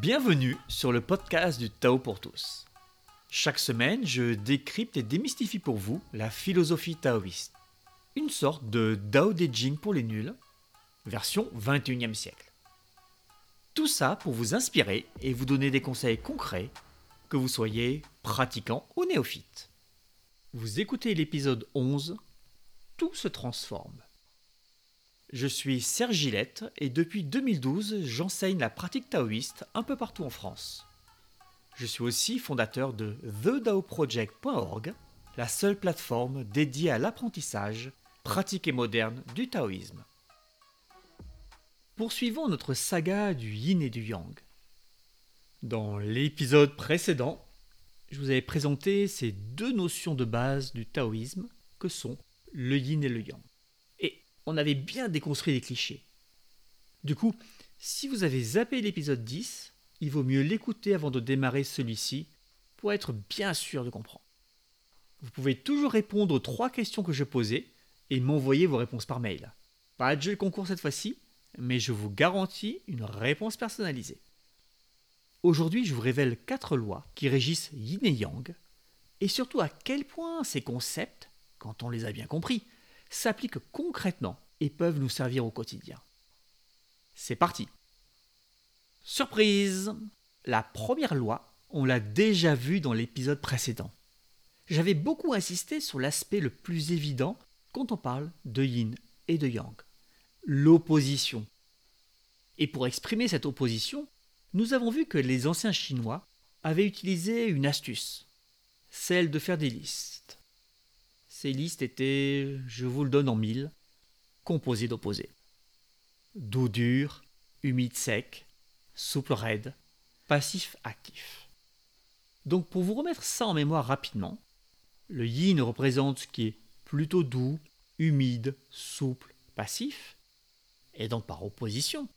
Bienvenue sur le podcast du Tao pour tous. Chaque semaine, je décrypte et démystifie pour vous la philosophie taoïste. Une sorte de Dao De Jing pour les nuls, version 21e siècle. Tout ça pour vous inspirer et vous donner des conseils concrets, que vous soyez pratiquant ou néophyte. Vous écoutez l'épisode 11, Tout se transforme. Je suis Serge Gillette et depuis 2012, j'enseigne la pratique taoïste un peu partout en France. Je suis aussi fondateur de TheDaoProject.org, la seule plateforme dédiée à l'apprentissage, pratique et moderne du taoïsme. Poursuivons notre saga du yin et du yang. Dans l'épisode précédent, je vous avais présenté ces deux notions de base du taoïsme que sont le yin et le yang on avait bien déconstruit les clichés. Du coup, si vous avez zappé l'épisode 10, il vaut mieux l'écouter avant de démarrer celui-ci pour être bien sûr de comprendre. Vous pouvez toujours répondre aux trois questions que je posais et m'envoyer vos réponses par mail. Pas de jeu de concours cette fois-ci, mais je vous garantis une réponse personnalisée. Aujourd'hui, je vous révèle quatre lois qui régissent yin et yang, et surtout à quel point ces concepts, quand on les a bien compris, s'appliquent concrètement et peuvent nous servir au quotidien. C'est parti Surprise La première loi, on l'a déjà vue dans l'épisode précédent. J'avais beaucoup insisté sur l'aspect le plus évident quand on parle de yin et de yang, l'opposition. Et pour exprimer cette opposition, nous avons vu que les anciens Chinois avaient utilisé une astuce, celle de faire des listes. Ces listes étaient, je vous le donne en mille, composées d'opposés. Doux dur, humide sec, souple raide, passif actif. Donc pour vous remettre ça en mémoire rapidement, le yin représente ce qui est plutôt doux, humide, souple, passif, et donc par opposition.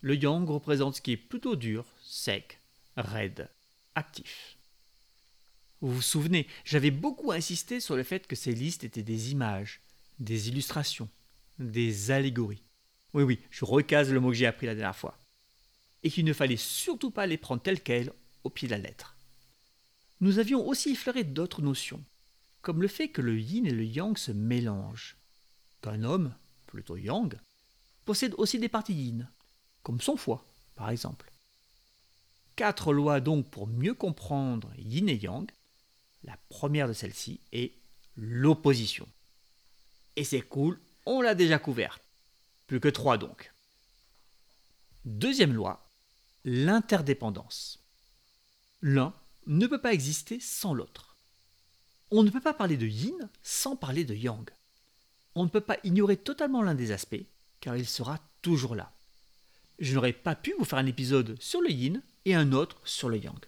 Le yang représente ce qui est plutôt dur, sec, raide, actif. Vous vous souvenez, j'avais beaucoup insisté sur le fait que ces listes étaient des images, des illustrations, des allégories. Oui, oui, je recase le mot que j'ai appris la dernière fois. Et qu'il ne fallait surtout pas les prendre telles quelles au pied de la lettre. Nous avions aussi effleuré d'autres notions, comme le fait que le yin et le yang se mélangent, qu'un homme, plutôt yang, possède aussi des parties yin, comme son foie, par exemple. Quatre lois donc pour mieux comprendre yin et yang, la première de celles-ci est l'opposition. Et c'est cool, on l'a déjà couverte. Plus que trois donc. Deuxième loi, l'interdépendance. L'un ne peut pas exister sans l'autre. On ne peut pas parler de yin sans parler de yang. On ne peut pas ignorer totalement l'un des aspects, car il sera toujours là. Je n'aurais pas pu vous faire un épisode sur le yin et un autre sur le yang.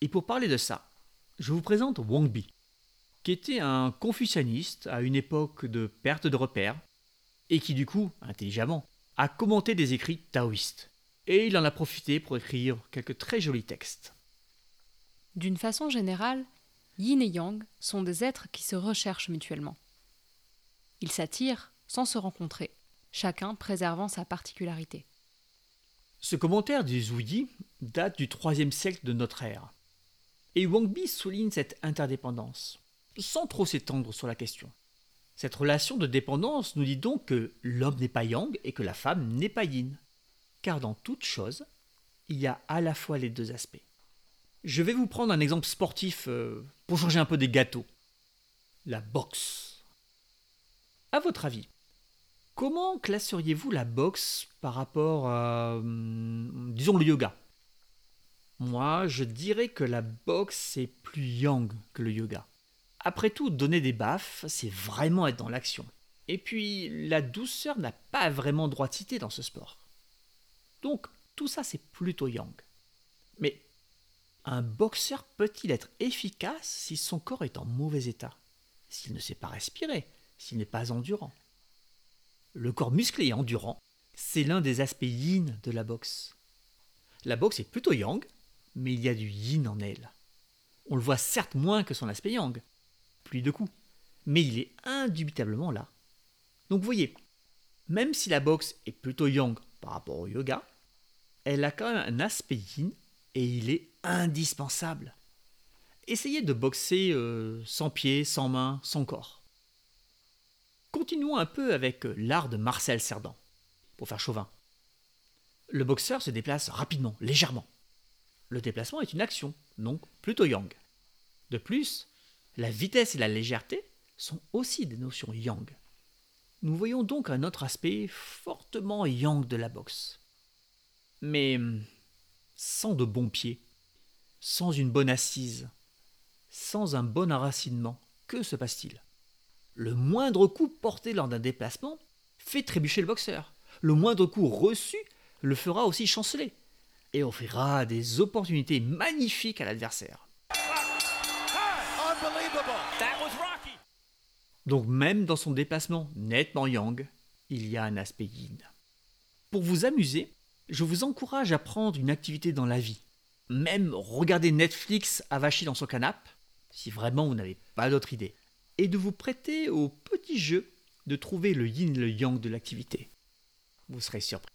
Et pour parler de ça, je vous présente Wang Bi, qui était un confucianiste à une époque de perte de repères, et qui du coup, intelligemment, a commenté des écrits taoïstes. Et il en a profité pour écrire quelques très jolis textes. D'une façon générale, yin et yang sont des êtres qui se recherchent mutuellement. Ils s'attirent sans se rencontrer, chacun préservant sa particularité. Ce commentaire du Zouyi date du IIIe siècle de notre ère. Et Wang Bi souligne cette interdépendance, sans trop s'étendre sur la question. Cette relation de dépendance nous dit donc que l'homme n'est pas yang et que la femme n'est pas yin. Car dans toute chose, il y a à la fois les deux aspects. Je vais vous prendre un exemple sportif euh, pour changer un peu des gâteaux. La boxe. À votre avis, comment classeriez-vous la boxe par rapport à, hum, disons, le yoga? Moi, je dirais que la boxe est plus yang que le yoga. Après tout, donner des baffes, c'est vraiment être dans l'action. Et puis, la douceur n'a pas vraiment droit de citer dans ce sport. Donc, tout ça, c'est plutôt yang. Mais un boxeur peut-il être efficace si son corps est en mauvais état? S'il ne sait pas respirer S'il n'est pas endurant Le corps musclé et endurant, c'est l'un des aspects yin de la boxe. La boxe est plutôt yang, mais il y a du yin en elle. On le voit certes moins que son aspect yang, plus de coups, mais il est indubitablement là. Donc vous voyez, même si la boxe est plutôt yang par rapport au yoga, elle a quand même un aspect yin et il est indispensable. Essayez de boxer euh, sans pieds, sans mains, sans corps. Continuons un peu avec l'art de Marcel Cerdan, pour faire chauvin. Le boxeur se déplace rapidement, légèrement. Le déplacement est une action, donc plutôt yang. De plus, la vitesse et la légèreté sont aussi des notions yang. Nous voyons donc un autre aspect fortement yang de la boxe. Mais sans de bons pieds, sans une bonne assise, sans un bon enracinement, que se passe-t-il? Le moindre coup porté lors d'un déplacement fait trébucher le boxeur. Le moindre coup reçu le fera aussi chanceler et offrira des opportunités magnifiques à l'adversaire. Donc même dans son déplacement nettement yang, il y a un aspect yin. Pour vous amuser, je vous encourage à prendre une activité dans la vie. Même regarder Netflix avachi dans son canapé, si vraiment vous n'avez pas d'autre idée. Et de vous prêter au petit jeu de trouver le yin le yang de l'activité. Vous serez surpris.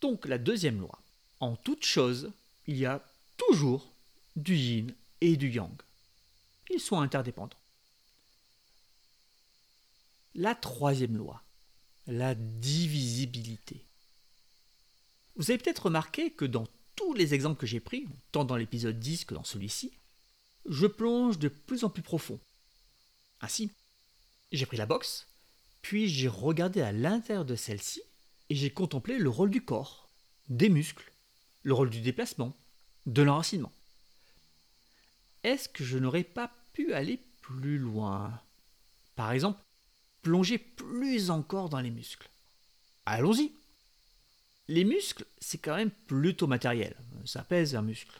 Donc la deuxième loi. En toute chose, il y a toujours du yin et du yang. Ils sont interdépendants. La troisième loi, la divisibilité. Vous avez peut-être remarqué que dans tous les exemples que j'ai pris, tant dans l'épisode 10 que dans celui-ci, je plonge de plus en plus profond. Ainsi, j'ai pris la boxe, puis j'ai regardé à l'intérieur de celle-ci et j'ai contemplé le rôle du corps, des muscles, le rôle du déplacement, de l'enracinement. Est-ce que je n'aurais pas pu aller plus loin? Par exemple, plonger plus encore dans les muscles. Allons-y. Les muscles, c'est quand même plutôt matériel. Ça pèse un muscle.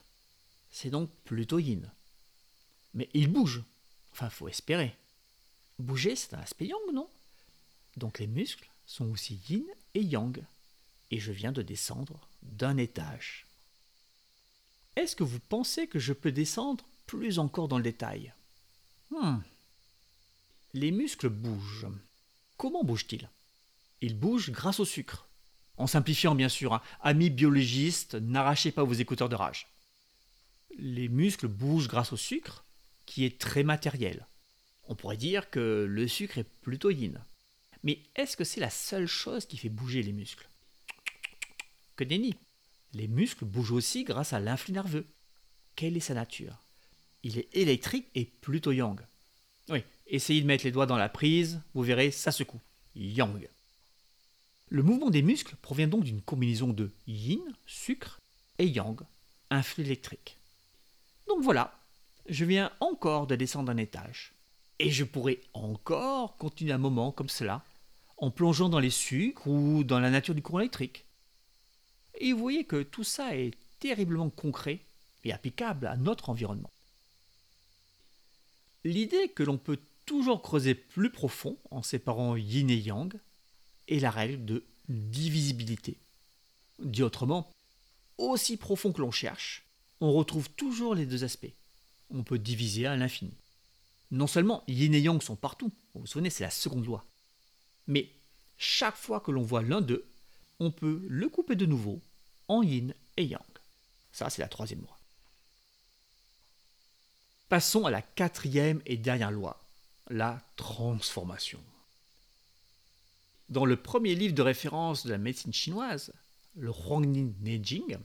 C'est donc plutôt yin. Mais il bouge. Enfin, faut espérer. Bouger, c'est un aspect yang, non? Donc les muscles sont aussi yin et yang. Et je viens de descendre d'un étage. Est-ce que vous pensez que je peux descendre plus encore dans le détail hmm. Les muscles bougent. Comment bougent-ils? Ils bougent grâce au sucre. En simplifiant bien sûr, hein. amis biologistes, n'arrachez pas vos écouteurs de rage. Les muscles bougent grâce au sucre, qui est très matériel. On pourrait dire que le sucre est plutôt yin. Mais est-ce que c'est la seule chose qui fait bouger les muscles? Que nenni Les muscles bougent aussi grâce à l'influx nerveux. Quelle est sa nature? Il est électrique et plutôt yang. Oui, Essayez de mettre les doigts dans la prise, vous verrez, ça secoue. Yang. Le mouvement des muscles provient donc d'une combinaison de yin, sucre, et yang, un flux électrique. Donc voilà, je viens encore de descendre un étage. Et je pourrais encore continuer un moment comme cela, en plongeant dans les sucres ou dans la nature du courant électrique. Et vous voyez que tout ça est terriblement concret et applicable à notre environnement. L'idée que l'on peut toujours creuser plus profond en séparant yin et yang, et la règle de divisibilité. Dit autrement, aussi profond que l'on cherche, on retrouve toujours les deux aspects. On peut diviser à l'infini. Non seulement yin et yang sont partout, vous vous souvenez, c'est la seconde loi, mais chaque fois que l'on voit l'un d'eux, on peut le couper de nouveau en yin et yang. Ça, c'est la troisième loi. Passons à la quatrième et dernière loi, la transformation. Dans le premier livre de référence de la médecine chinoise, le Huangnin Neijing,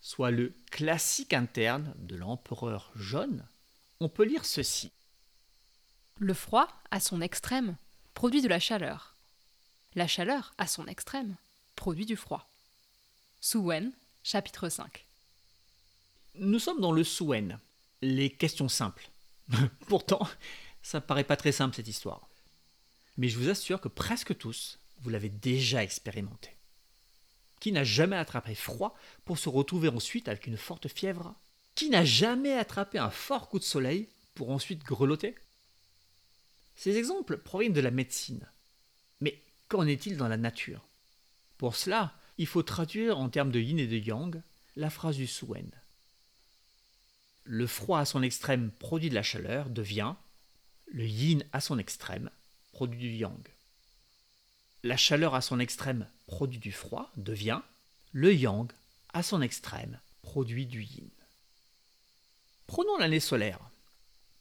soit le classique interne de l'empereur jaune, on peut lire ceci. Le froid, à son extrême, produit de la chaleur. La chaleur, à son extrême, produit du froid. Wen, chapitre 5. Nous sommes dans le Suen, les questions simples. Pourtant, ça paraît pas très simple cette histoire. Mais je vous assure que presque tous, vous l'avez déjà expérimenté. Qui n'a jamais attrapé froid pour se retrouver ensuite avec une forte fièvre? Qui n'a jamais attrapé un fort coup de soleil pour ensuite grelotter? Ces exemples proviennent de la médecine. Mais qu'en est-il dans la nature? Pour cela, il faut traduire en termes de yin et de yang la phrase du Suen. Le froid à son extrême produit de la chaleur devient, le yin à son extrême produit du yang. La chaleur à son extrême produit du froid devient le yang, à son extrême, produit du yin. Prenons l'année solaire.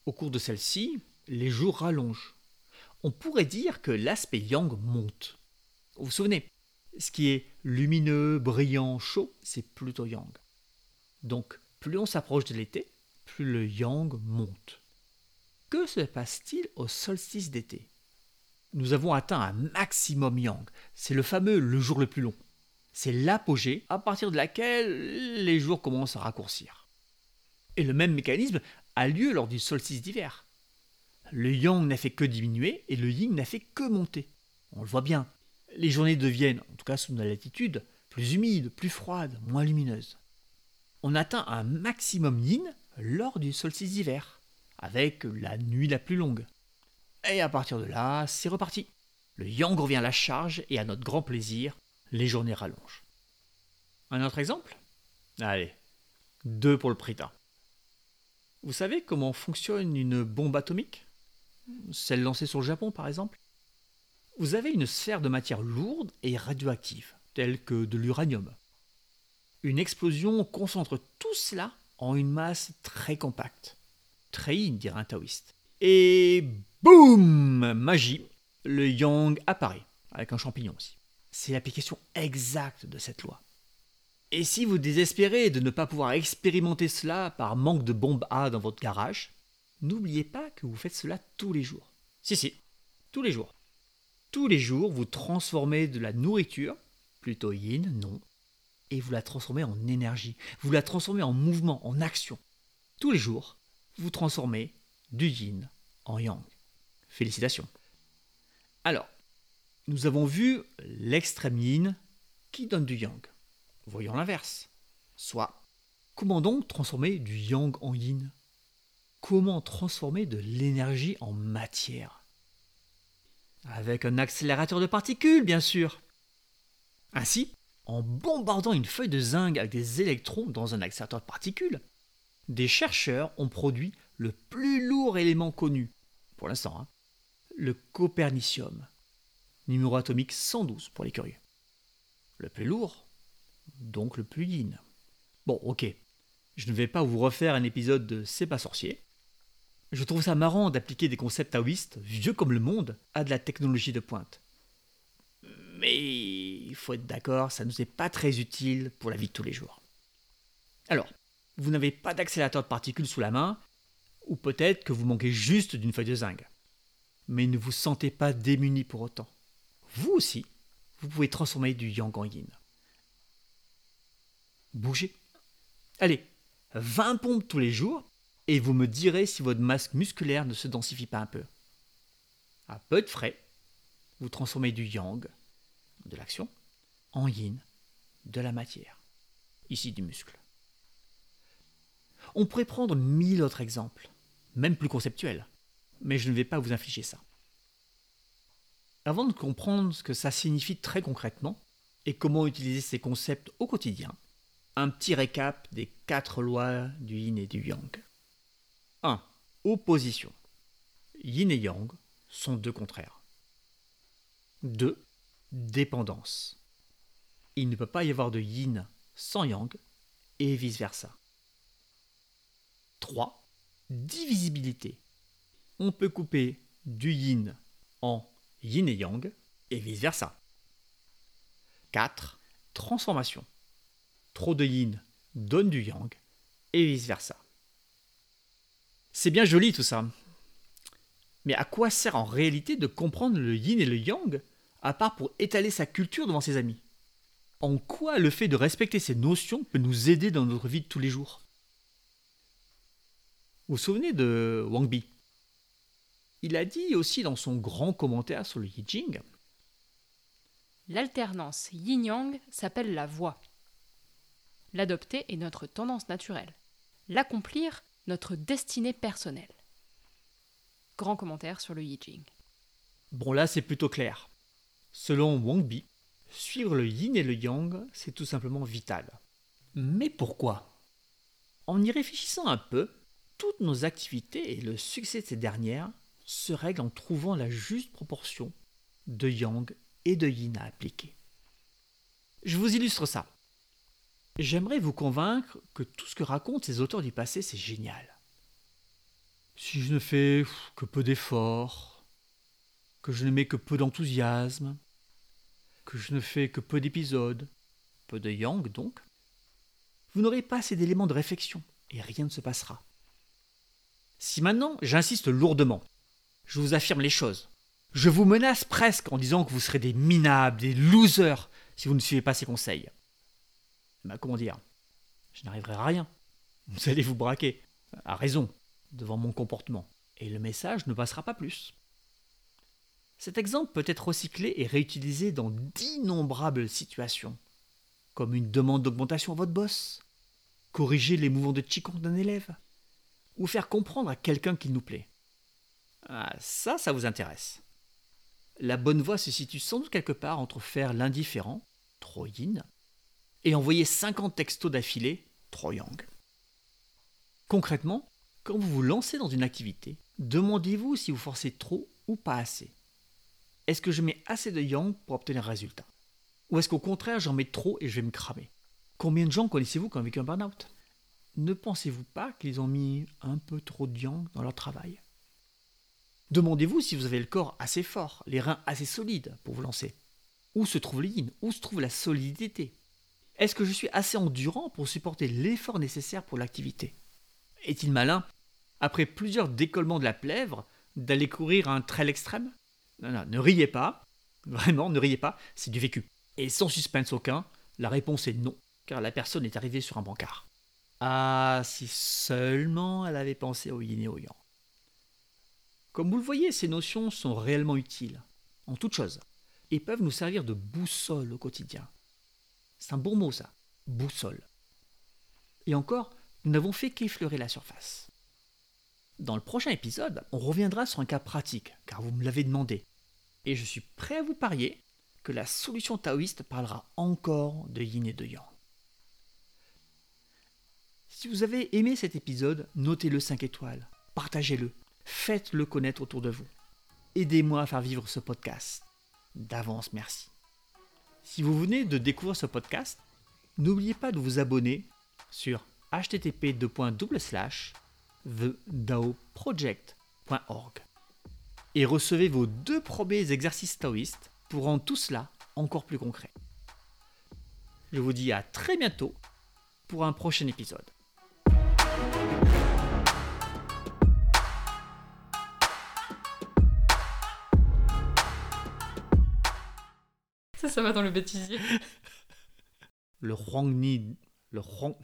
Au cours de celle-ci, les jours rallongent. On pourrait dire que l'aspect yang monte. Vous vous souvenez, ce qui est lumineux, brillant, chaud, c'est plutôt yang. Donc, plus on s'approche de l'été, plus le yang monte. Que se passe-t-il au solstice d'été? Nous avons atteint un maximum yang. C'est le fameux le jour le plus long. C'est l'apogée à partir de laquelle les jours commencent à raccourcir. Et le même mécanisme a lieu lors du solstice d'hiver. Le yang n'a fait que diminuer et le yin n'a fait que monter. On le voit bien. Les journées deviennent, en tout cas sous nos latitudes, plus humides, plus froides, moins lumineuses. On atteint un maximum yin lors du solstice d'hiver, avec la nuit la plus longue. Et à partir de là, c'est reparti. Le yang revient à la charge et à notre grand plaisir, les journées rallongent. Un autre exemple? Allez, deux pour le prita. Vous savez comment fonctionne une bombe atomique? Celle lancée sur le Japon, par exemple? Vous avez une sphère de matière lourde et radioactive, telle que de l'uranium. Une explosion concentre tout cela en une masse très compacte. Yin, dirait un taoïste. Et boum Magie Le yang apparaît, avec un champignon aussi. C'est l'application exacte de cette loi. Et si vous désespérez de ne pas pouvoir expérimenter cela par manque de bombe A dans votre garage, n'oubliez pas que vous faites cela tous les jours. Si, si, tous les jours. Tous les jours, vous transformez de la nourriture, plutôt yin, non, et vous la transformez en énergie. Vous la transformez en mouvement, en action. Tous les jours, vous transformez du yin en yang. Félicitations. Alors, nous avons vu l'extrême yin qui donne du yang. Voyons l'inverse. Soit, comment donc transformer du yang en yin? Comment transformer de l'énergie en matière? Avec un accélérateur de particules, bien sûr. Ainsi, en bombardant une feuille de zinc avec des électrons dans un accélérateur de particules, des chercheurs ont produit le plus lourd élément connu, pour l'instant, hein, le copernicium, numéro atomique 112 pour les curieux. Le plus lourd, donc le plus yin. Bon, ok, je ne vais pas vous refaire un épisode de C'est pas sorcier. Je trouve ça marrant d'appliquer des concepts taoïstes, vieux comme le monde, à de la technologie de pointe. Mais il faut être d'accord, ça ne nous est pas très utile pour la vie de tous les jours. Alors, vous n'avez pas d'accélérateur de particules sous la main, ou peut-être que vous manquez juste d'une feuille de zinc. Mais ne vous sentez pas démuni pour autant. Vous aussi, vous pouvez transformer du yang en yin. Bougez. Allez, 20 pompes tous les jours, et vous me direz si votre masque musculaire ne se densifie pas un peu. À peu de frais, vous transformez du yang, de l'action, en yin, de la matière, ici du muscle. On pourrait prendre mille autres exemples, même plus conceptuels, mais je ne vais pas vous infliger ça. Avant de comprendre ce que ça signifie très concrètement et comment utiliser ces concepts au quotidien, un petit récap des quatre lois du yin et du yang. 1. Opposition. Yin et yang sont deux contraires. 2. Dépendance. Il ne peut pas y avoir de yin sans yang et vice-versa. 3. Divisibilité. On peut couper du yin en yin et yang et vice-versa. 4. Transformation. Trop de yin donne du yang et vice-versa. C'est bien joli tout ça. Mais à quoi sert en réalité de comprendre le yin et le yang à part pour étaler sa culture devant ses amis? En quoi le fait de respecter ces notions peut nous aider dans notre vie de tous les jours? Vous vous souvenez de Wang Bi? Il a dit aussi dans son grand commentaire sur le Yi Jing L'alternance yin-yang s'appelle la voie. L'adopter est notre tendance naturelle. L'accomplir, notre destinée personnelle. Grand commentaire sur le Yi Jing. Bon là c'est plutôt clair. Selon Wang Bi, suivre le yin et le yang, c'est tout simplement vital. Mais pourquoi? En y réfléchissant un peu, toutes nos activités et le succès de ces dernières se règlent en trouvant la juste proportion de yang et de yin à appliquer. Je vous illustre ça. j'aimerais vous convaincre que tout ce que racontent ces auteurs du passé, c'est génial. Si je ne fais que peu d'efforts, que je ne mets que peu d'enthousiasme, que je ne fais que peu d'épisodes, peu de yang donc, vous n'aurez pas assez d'éléments de réflexion et rien ne se passera. Si maintenant j'insiste lourdement, je vous affirme les choses, je vous menace presque en disant que vous serez des minables, des losers si vous ne suivez pas ces conseils. Ben, comment dire? Je n'arriverai à rien. Vous allez vous braquer, à raison, devant mon comportement, et le message ne passera pas plus. Cet exemple peut être recyclé et réutilisé dans d'innombrables situations, comme une demande d'augmentation à votre boss, corriger les mouvements de Qigong d'un élève, ou faire comprendre à quelqu'un qu'il nous plaît. Ah, ça, ça vous intéresse. La bonne voie se situe sans doute quelque part entre faire l'indifférent, trop yin, et envoyer 50 textos d'affilée, trop yang. Concrètement, quand vous vous lancez dans une activité, demandez-vous si vous forcez trop ou pas assez. Est-ce que je mets assez de yang pour obtenir un résultat? Ou est-ce qu'au contraire j'en mets trop et je vais me cramer? Combien de gens connaissez-vous qui ont vécu un burn-out? Ne pensez-vous pas qu'ils ont mis un peu trop de yang dans leur travail? Demandez-vous si vous avez le corps assez fort, les reins assez solides pour vous lancer. Où se trouve le yin? Où se trouve la solidité? Est-ce que je suis assez endurant pour supporter l'effort nécessaire pour l'activité? Est-il malin, après plusieurs décollements de la plèvre, d'aller courir un trail extrême? Non, non, ne riez pas. Vraiment, ne riez pas, c'est du vécu. Et sans suspense aucun, la réponse est non, car la personne est arrivée sur un bancard. Ah, si seulement elle avait pensé au yin et au yang. Comme vous le voyez, ces notions sont réellement utiles, en toute chose, et peuvent nous servir de boussole au quotidien. C'est un bon mot ça, boussole. Et encore, nous n'avons fait qu'effleurer la surface. Dans le prochain épisode, on reviendra sur un cas pratique, car vous me l'avez demandé. Et je suis prêt à vous parier que la solution taoïste parlera encore de yin et de yang. Si vous avez aimé cet épisode, notez-le 5 étoiles, partagez-le, Faites-le connaître autour de vous. Aidez-moi à faire vivre ce podcast. D'avance, merci. Si vous venez de découvrir ce podcast, n'oubliez pas de vous abonner sur http thedaoproject.org et recevez vos deux premiers exercices taoïstes pour rendre tout cela encore plus concret. Je vous dis à très bientôt pour un prochain épisode. Ça, va dans le bêtisier. Le Huangni. Le Huang...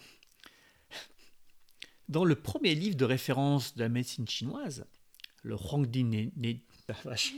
Dans le premier livre de référence de la médecine chinoise, le Huangdi. Né... Ah, vache.